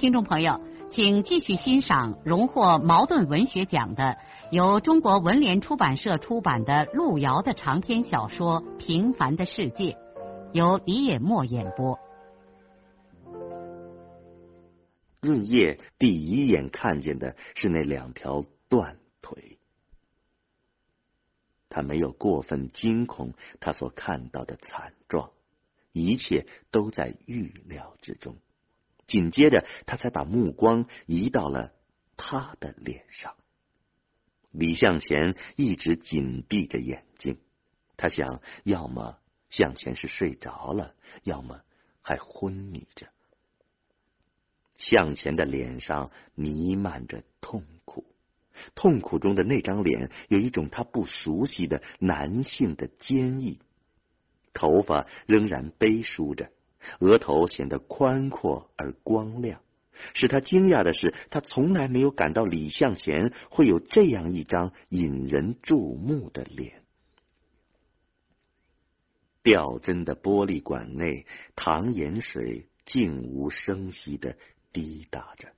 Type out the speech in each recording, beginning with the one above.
听众朋友，请继续欣赏荣获茅盾文学奖的、由中国文联出版社出版的路遥的长篇小说《平凡的世界》，由李野墨演播。润叶第一眼看见的是那两条断腿，他没有过分惊恐他所看到的惨状，一切都在预料之中。紧接着，他才把目光移到了他的脸上。李向前一直紧闭着眼睛，他想，要么向前是睡着了，要么还昏迷着。向前的脸上弥漫着痛苦，痛苦中的那张脸有一种他不熟悉的男性的坚毅，头发仍然背梳着。额头显得宽阔而光亮，使他惊讶的是，他从来没有感到李向前会有这样一张引人注目的脸。吊针的玻璃管内，糖盐水静无声息的滴答着。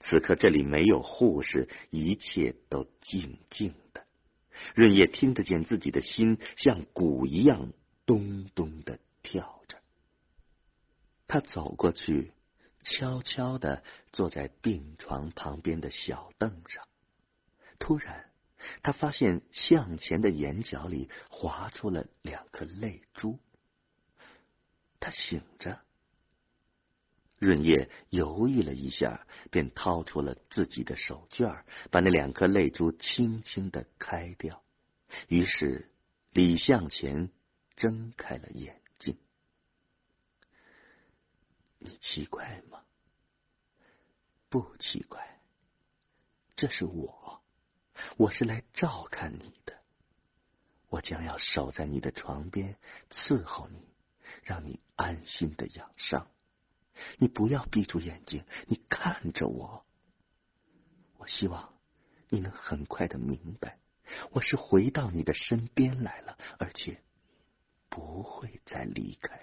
此刻这里没有护士，一切都静静的。润叶听得见自己的心像鼓一样咚咚的跳。他走过去，悄悄的坐在病床旁边的小凳上。突然，他发现向前的眼角里划出了两颗泪珠。他醒着。润叶犹豫了一下，便掏出了自己的手绢，把那两颗泪珠轻轻的开掉。于是，李向前睁开了眼。你奇怪吗？不奇怪，这是我，我是来照看你的。我将要守在你的床边，伺候你，让你安心的养伤。你不要闭住眼睛，你看着我。我希望你能很快的明白，我是回到你的身边来了，而且不会再离开。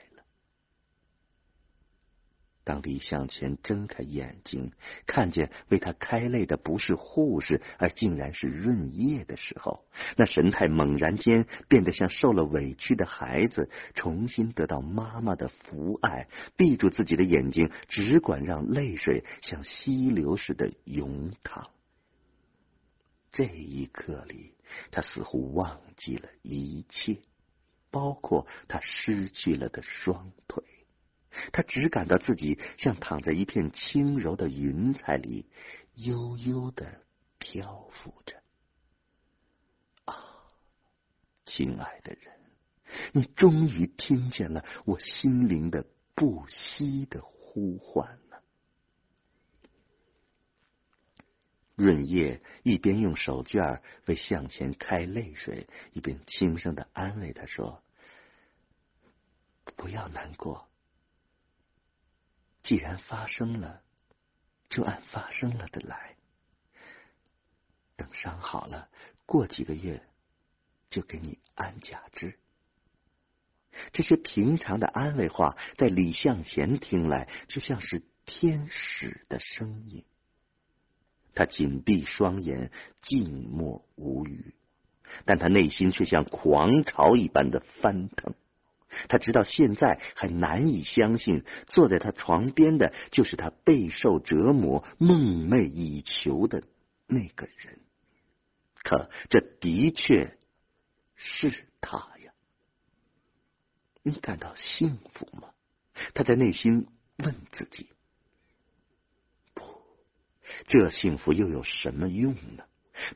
当李向前睁开眼睛，看见为他开泪的不是护士，而竟然是润叶的时候，那神态猛然间变得像受了委屈的孩子，重新得到妈妈的抚爱，闭住自己的眼睛，只管让泪水像溪流似的涌淌。这一刻里，他似乎忘记了一切，包括他失去了的双腿。他只感到自己像躺在一片轻柔的云彩里，悠悠的漂浮着。啊，亲爱的人，你终于听见了我心灵的不息的呼唤了。润叶一边用手绢为向前开泪水，一边轻声的安慰他说：“不要难过。”既然发生了，就按发生了的来。等伤好了，过几个月就给你安假肢。这些平常的安慰话，在李向前听来，就像是天使的声音。他紧闭双眼，静默无语，但他内心却像狂潮一般的翻腾。他直到现在还难以相信，坐在他床边的就是他备受折磨、梦寐以求的那个人。可这的确是他呀！你感到幸福吗？他在内心问自己。不，这幸福又有什么用呢？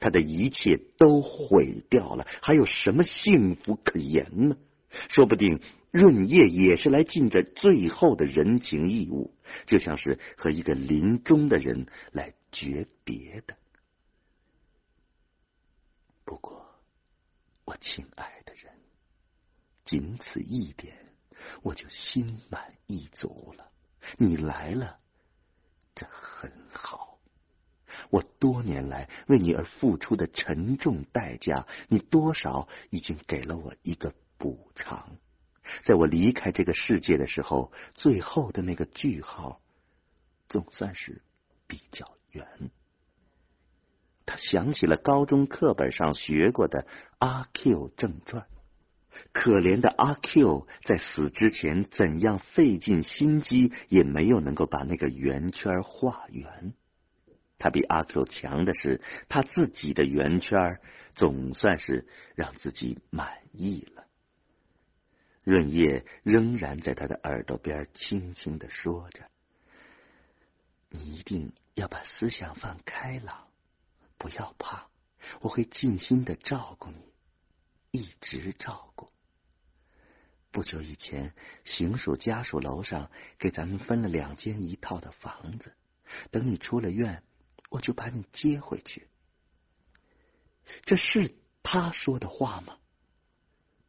他的一切都毁掉了，还有什么幸福可言呢？说不定润叶也是来尽着最后的人情义务，就像是和一个临终的人来诀别的。不过，我亲爱的人，仅此一点，我就心满意足了。你来了，这很好。我多年来为你而付出的沉重代价，你多少已经给了我一个补偿。在我离开这个世界的时候，最后的那个句号，总算是比较圆。他想起了高中课本上学过的《阿 Q 正传》，可怜的阿 Q 在死之前怎样费尽心机，也没有能够把那个圆圈画圆。他比阿 Q 强的是，他自己的圆圈总算是让自己满意了。润叶仍然在他的耳朵边轻轻的说着：“你一定要把思想放开朗，不要怕，我会尽心的照顾你，一直照顾。不久以前，行署家属楼上给咱们分了两间一套的房子，等你出了院，我就把你接回去。这是他说的话吗？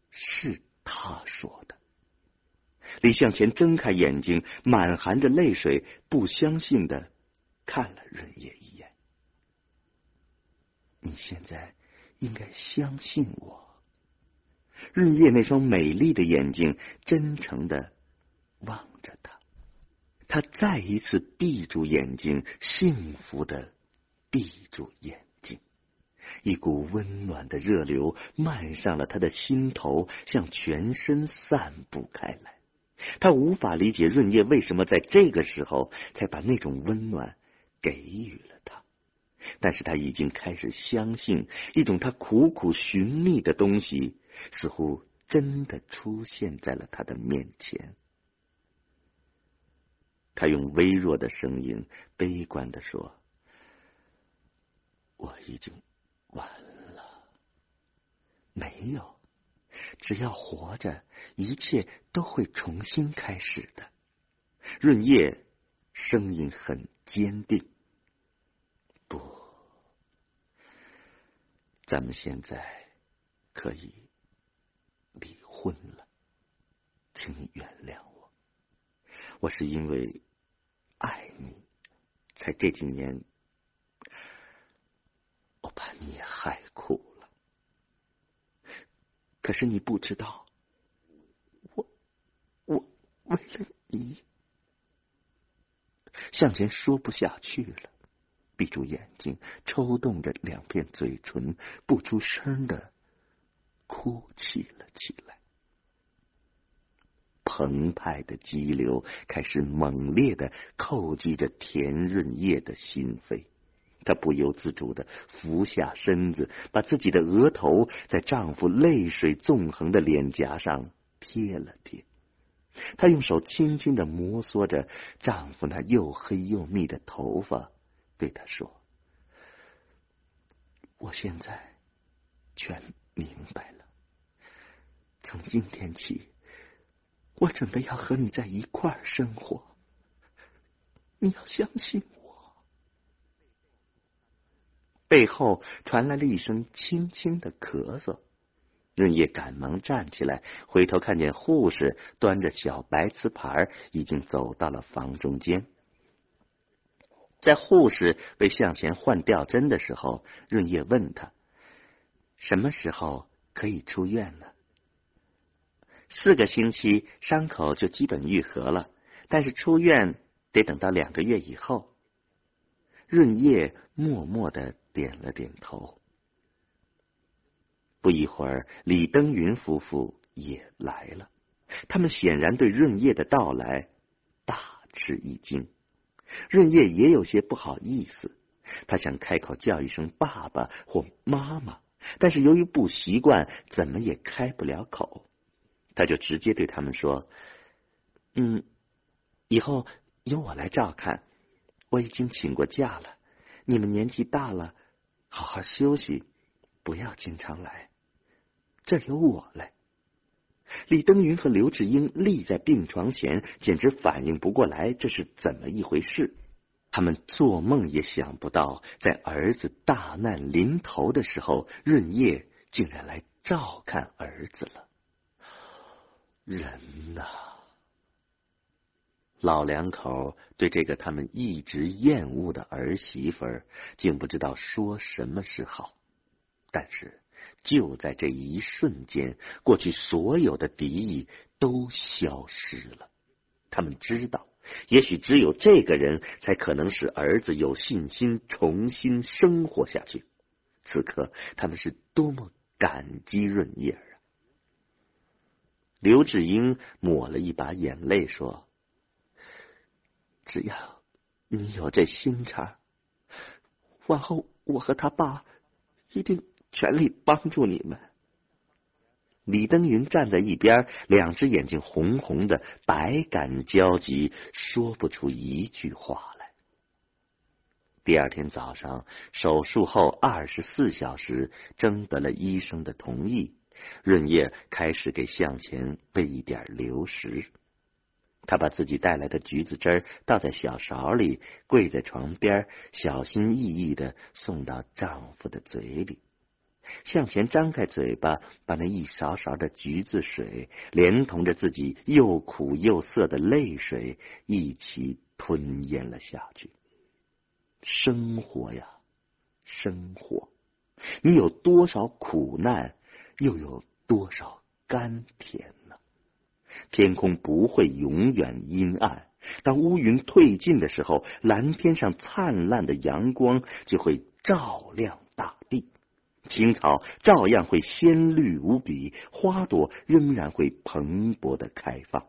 是。”他说的。李向前睁开眼睛，满含着泪水，不相信的看了润叶一眼。你现在应该相信我。润叶那双美丽的眼睛真诚的望着他，他再一次闭住眼睛，幸福的闭住眼。一股温暖的热流漫上了他的心头，向全身散布开来。他无法理解润叶为什么在这个时候才把那种温暖给予了他，但是他已经开始相信一种他苦苦寻觅的东西，似乎真的出现在了他的面前。他用微弱的声音悲观的说：“我已经。”完了，没有。只要活着，一切都会重新开始的。润叶声音很坚定。不，咱们现在可以离婚了，请你原谅我。我是因为爱你，才这几年。我把你害苦了，可是你不知道，我我为了你，向前说不下去了，闭住眼睛，抽动着两片嘴唇，不出声的哭泣了起来。澎湃的激流开始猛烈的叩击着田润叶的心扉。她不由自主的俯下身子，把自己的额头在丈夫泪水纵横的脸颊上贴了贴。她用手轻轻的摩挲着丈夫那又黑又密的头发，对他说：“我现在全明白了。从今天起，我准备要和你在一块儿生活。你要相信我。”背后传来了一声轻轻的咳嗽，润叶赶忙站起来，回头看见护士端着小白瓷盘，已经走到了房中间。在护士为向前换吊针的时候，润叶问他：“什么时候可以出院呢？”四个星期，伤口就基本愈合了，但是出院得等到两个月以后。润叶默默的。点了点头。不一会儿，李登云夫妇也来了。他们显然对润叶的到来大吃一惊。润叶也有些不好意思，他想开口叫一声爸爸或妈妈，但是由于不习惯，怎么也开不了口。他就直接对他们说：“嗯，以后由我来照看。我已经请过假了。你们年纪大了。”好好休息，不要经常来。这有我嘞。李登云和刘志英立在病床前，简直反应不过来这是怎么一回事。他们做梦也想不到，在儿子大难临头的时候，润叶竟然来照看儿子了。人呐！老两口对这个他们一直厌恶的儿媳妇儿，竟不知道说什么是好。但是就在这一瞬间，过去所有的敌意都消失了。他们知道。也许只有这个人才可能使儿子有信心重新生活下去。此刻，他们是多么感激润叶啊！刘志英抹了一把眼泪说：“只要你有这心肠，往后我和他爸一定全力帮助你们。”李登云站在一边，两只眼睛红红的，百感交集，说不出一句话来。第二天早上，手术后二十四小时，征得了医生的同意，润叶开始给向前喂一点流食。他把自己带来的橘子汁儿倒在小勺里，跪在床边，小心翼翼的送到丈夫的嘴里。向前张开嘴巴，把那一勺勺的橘子水，连同着自己又苦又涩的泪水一起吞咽了下去。生活呀，生活，你有多少苦难，又有多少甘甜？天空不会永远阴暗，当乌云退尽的时候，蓝天上灿烂的阳光就会照亮大地。青草照样会鲜绿无比，花朵仍然会蓬勃的开放。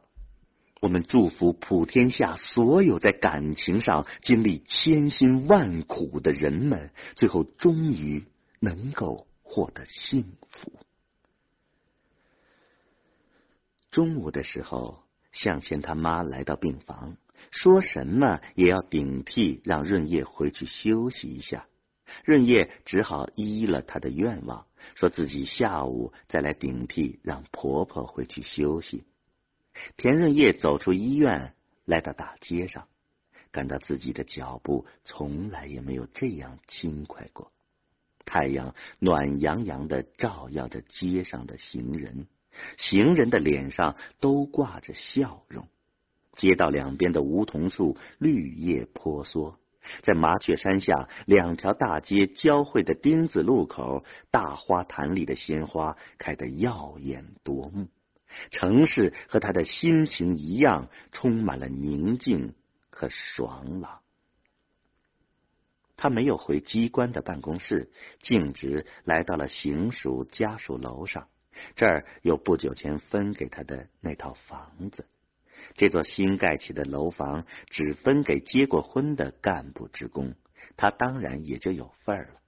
我们祝福普天下所有在感情上经历千辛万苦的人们，最后终于能够获得幸福。中午的时候，向前他妈来到病房，说什么也要顶替让润叶回去休息一下。润叶只好依了他的愿望，说自己下午再来顶替，让婆婆回去休息。田润叶走出医院，来到大街上，感到自己的脚步从来也没有这样轻快过。太阳暖洋洋的照耀着街上的行人，行人的脸上都挂着笑容。街道两边的梧桐树绿叶婆娑。在麻雀山下，两条大街交汇的丁字路口，大花坛里的鲜花开得耀眼夺目。城市和他的心情一样，充满了宁静和爽朗。他没有回机关的办公室，径直来到了行署家属楼上，这儿有不久前分给他的那套房子。这座新盖起的楼房只分给结过婚的干部职工，他当然也就有份儿了。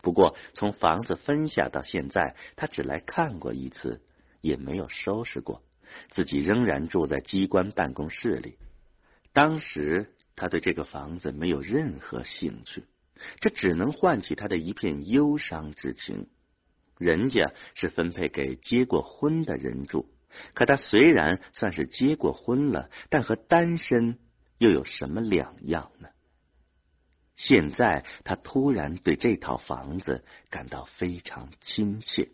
不过从房子分下到现在，他只来看过一次，也没有收拾过，自己仍然住在机关办公室里。当时他对这个房子没有任何兴趣，这只能唤起他的一片忧伤之情。人家是分配给结过婚的人住。可他虽然算是结过婚了，但和单身又有什么两样呢？现在他突然对这套房子感到非常亲切。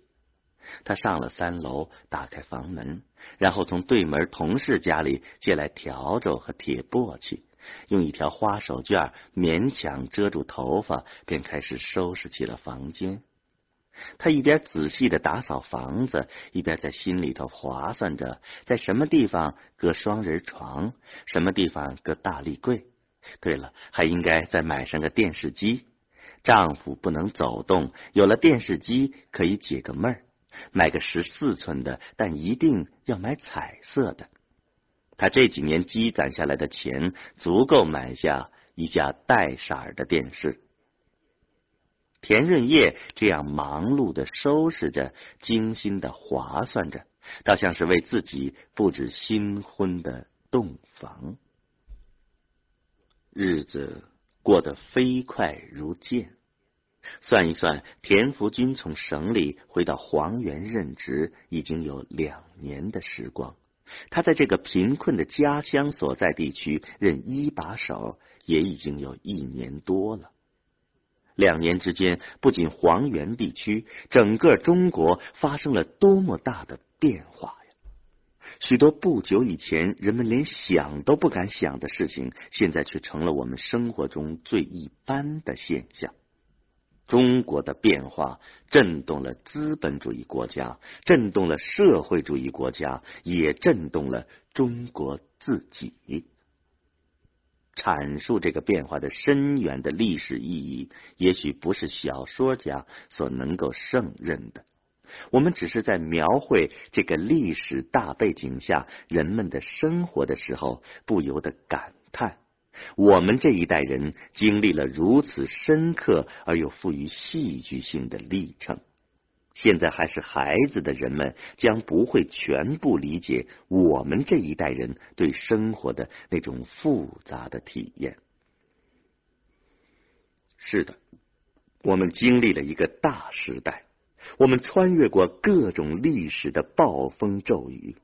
他上了三楼，打开房门，然后从对门同事家里借来笤帚和铁簸箕，用一条花手绢勉强遮住头发，便开始收拾起了房间。他一边仔细的打扫房子，一边在心里头划算着，在什么地方搁双人床，什么地方搁大立柜。对了，还应该再买上个电视机。丈夫不能走动，有了电视机可以解个闷儿。买个十四寸的，但一定要买彩色的。他这几年积攒下来的钱，足够买下一架带色儿的电视。田润叶这样忙碌的收拾着，精心的划算着，倒像是为自己布置新婚的洞房。日子过得飞快如箭，算一算，田福军从省里回到黄原任职，已经有两年的时光。他在这个贫困的家乡所在地区任一把手，也已经有一年多了。两年之间，不仅黄原地区，整个中国发生了多么大的变化呀！许多不久以前人们连想都不敢想的事情，现在却成了我们生活中最一般的现象。中国的变化震动了资本主义国家，震动了社会主义国家，也震动了中国自己。阐述这个变化的深远的历史意义，也许不是小说家所能够胜任的。我们只是在描绘这个历史大背景下人们的生活的时候，不由得感叹。我们这一代人经历了如此深刻而又富于戏剧性的历程，现在还是孩子的人们将不会全部理解我们这一代人对生活的那种复杂的体验。是的，我们经历了一个大时代，我们穿越过各种历史的暴风骤雨。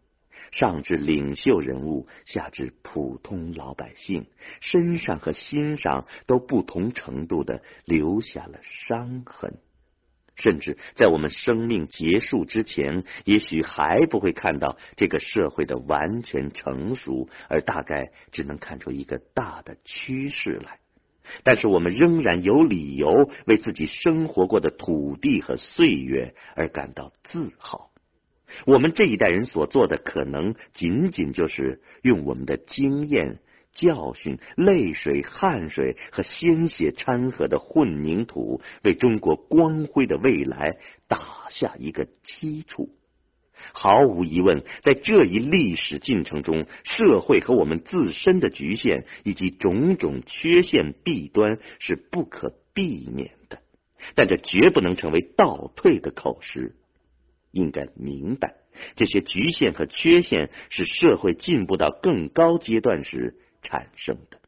上至领袖人物，下至普通老百姓，身上和心上都不同程度的留下了伤痕。甚至在我们生命结束之前，也许还不会看到这个社会的完全成熟，而大概只能看出一个大的趋势来。但是我们仍然有理由为自己生活过的土地和岁月而感到自豪。我们这一代人所做的，可能仅仅就是用我们的经验、教训、泪水、汗水和鲜血掺和的混凝土，为中国光辉的未来打下一个基础。毫无疑问，在这一历史进程中，社会和我们自身的局限以及种种缺陷弊端是不可避免的，但这绝不能成为倒退的口实。应该明白，这些局限和缺陷是社会进步到更高阶段时产生的。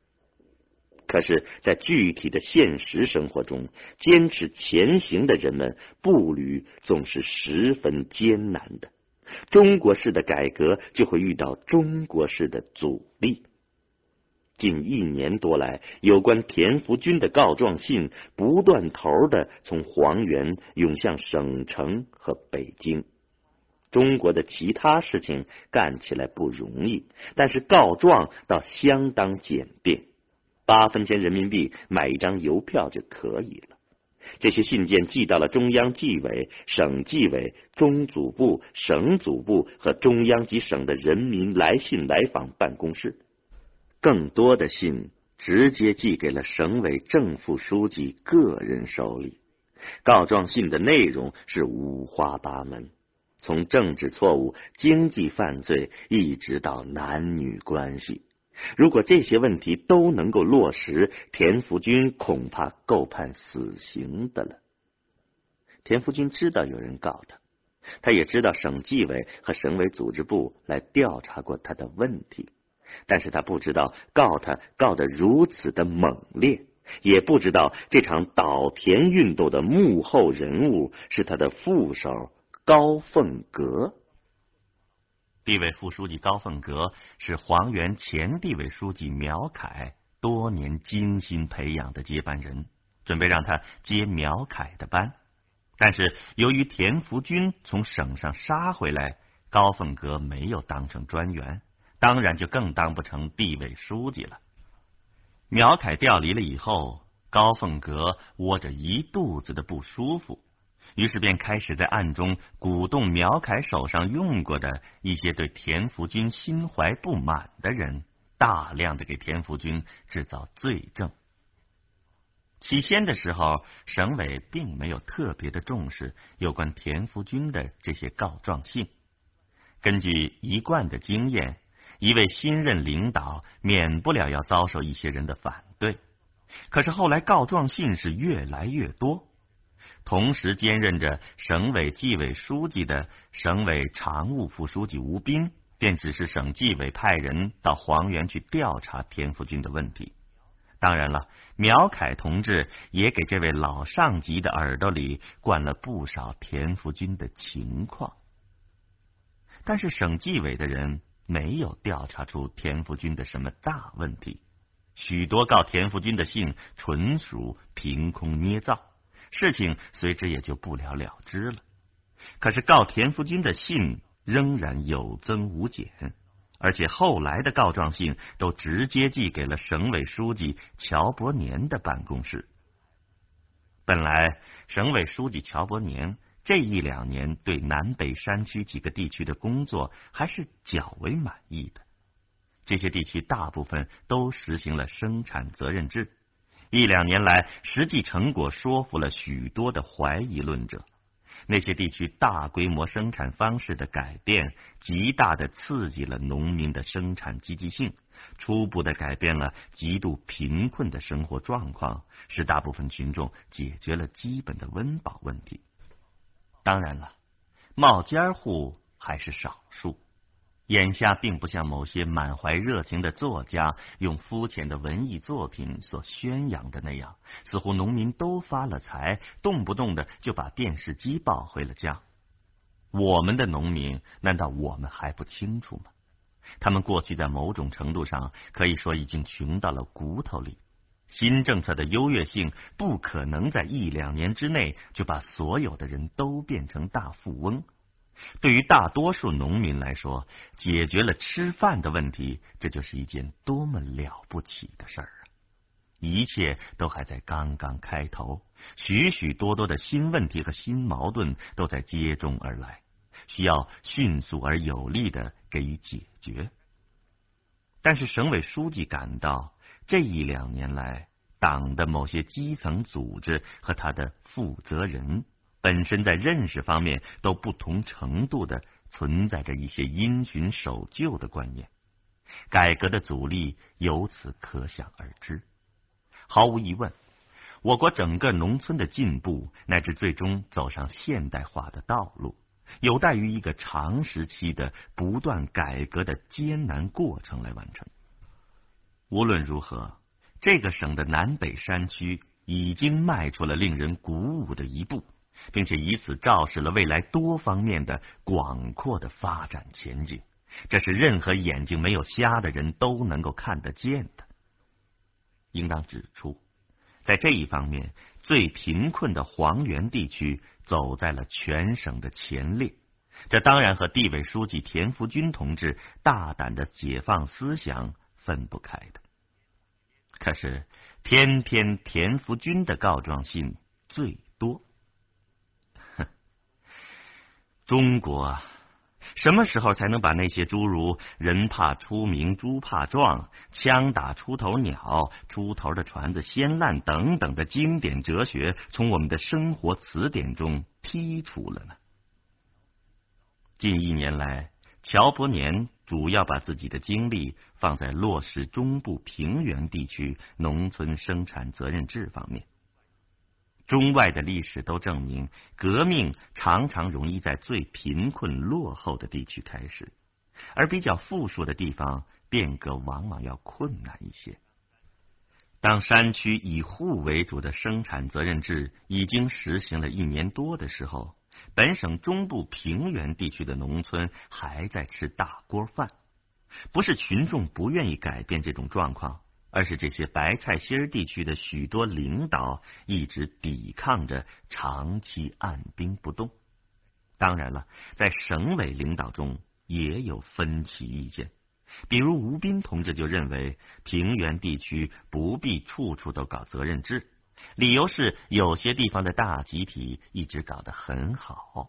可是，在具体的现实生活中，坚持前行的人们步履总是十分艰难的。中国式的改革就会遇到中国式的阻力。近一年多来，有关田福军的告状信不断头的从黄原涌向省城和北京。中国的其他事情干起来不容易，但是告状倒相当简便，八分钱人民币买一张邮票就可以了。这些信件寄到了中央纪委、省纪委、中组部、省组部和中央及省的人民来信来访办公室。更多的信直接寄给了省委正副书记个人手里。告状信的内容是五花八门，从政治错误、经济犯罪，一直到男女关系。如果这些问题都能够落实，田福军恐怕够判死刑的了。田福军知道有人告他，他也知道省纪委和省委组织部来调查过他的问题。但是他不知道告他告得如此的猛烈，也不知道这场倒田运动的幕后人物是他的副手高凤阁。地委副书记高凤阁是黄原前地委书记苗凯多年精心培养的接班人，准备让他接苗凯的班。但是由于田福军从省上杀回来，高凤阁没有当成专员。当然就更当不成地委书记了。苗凯调离了以后，高凤阁窝着一肚子的不舒服，于是便开始在暗中鼓动苗凯手上用过的一些对田福军心怀不满的人，大量的给田福军制造罪证。起先的时候，省委并没有特别的重视有关田福军的这些告状信，根据一贯的经验。一位新任领导免不了要遭受一些人的反对，可是后来告状信是越来越多。同时兼任着省委纪委书记的省委常务副书记吴斌，便指示省纪委派人到黄原去调查田福军的问题。当然了，苗凯同志也给这位老上级的耳朵里灌了不少田福军的情况。但是省纪委的人没有调查出田福军的什么大问题，许多告田福军的信纯属凭空捏造，事情随之也就不了了之了。可是告田福军的信仍然有增无减。而且后来的告状信都直接寄给了省委书记乔伯年的办公室。本来省委书记乔伯年这一两年对南北山区几个地区的工作还是较为满意的。这些地区大部分都实行了生产责任制，一两年来实际成果说服了许多的怀疑论者。那些地区大规模生产方式的改变，极大的刺激了农民的生产积极性，初步的改变了极度贫困的生活状况，使大部分群众解决了基本的温饱问题。当然了，冒尖户还是少数。眼下并不像某些满怀热情的作家用肤浅的文艺作品所宣扬的那样，似乎农民都发了财，动不动的就把电视机抱回了家。我们的农民难道我们还不清楚吗？他们过去在某种程度上可以说已经穷到了骨头里。新政策的优越性不可能在一两年之内就把所有的人都变成大富翁。对于大多数农民来说，解决了吃饭的问题，这就是一件多么了不起的事儿啊！一切都还在刚刚开头，许许多多的新问题和新矛盾都在接踵而来，需要迅速而有力的给予解决。但是，省委书记感到，这一两年来，党的某些基层组织和他的负责人。本身在认识方面都不同程度的存在着一些因循守旧的观念，改革的阻力由此可想而知。毫无疑问，我国整个农村的进步乃至最终走上现代化的道路，有待于一个长时期的不断改革的艰难过程来完成。无论如何，这个省的南北山区已经迈出了令人鼓舞的一步。并且以此昭示了未来多方面的广阔的发展前景，这是任何眼睛没有瞎的人都能够看得见的。应当指出，在这一方面，最贫困的黄原地区走在了全省的前列，这当然和地委书记田福军同志大胆的解放思想分不开的。可是，偏偏田福军的告状信最多。中国什么时候才能把那些诸如“人怕出名，猪怕壮”“枪打出头鸟”“出头的船子先烂”等等的经典哲学从我们的生活词典中剔除了呢？近一年来，乔伯年主要把自己的精力放在落实中部平原地区农村生产责任制方面。中外的历史都证明，革命常常容易在最贫困落后的地区开始，而比较富庶的地方，变革往往要困难一些。当山区以户为主的生产责任制已经实行了一年多的时候，本省中部平原地区的农村还在吃大锅饭，不是群众不愿意改变这种状况。而是这些白菜心儿地区的许多领导一直抵抗着，长期按兵不动。当然了，在省委领导中也有分歧意见，比如吴斌同志就认为平原地区不必处处都搞责任制，理由是有些地方的大集体一直搞得很好。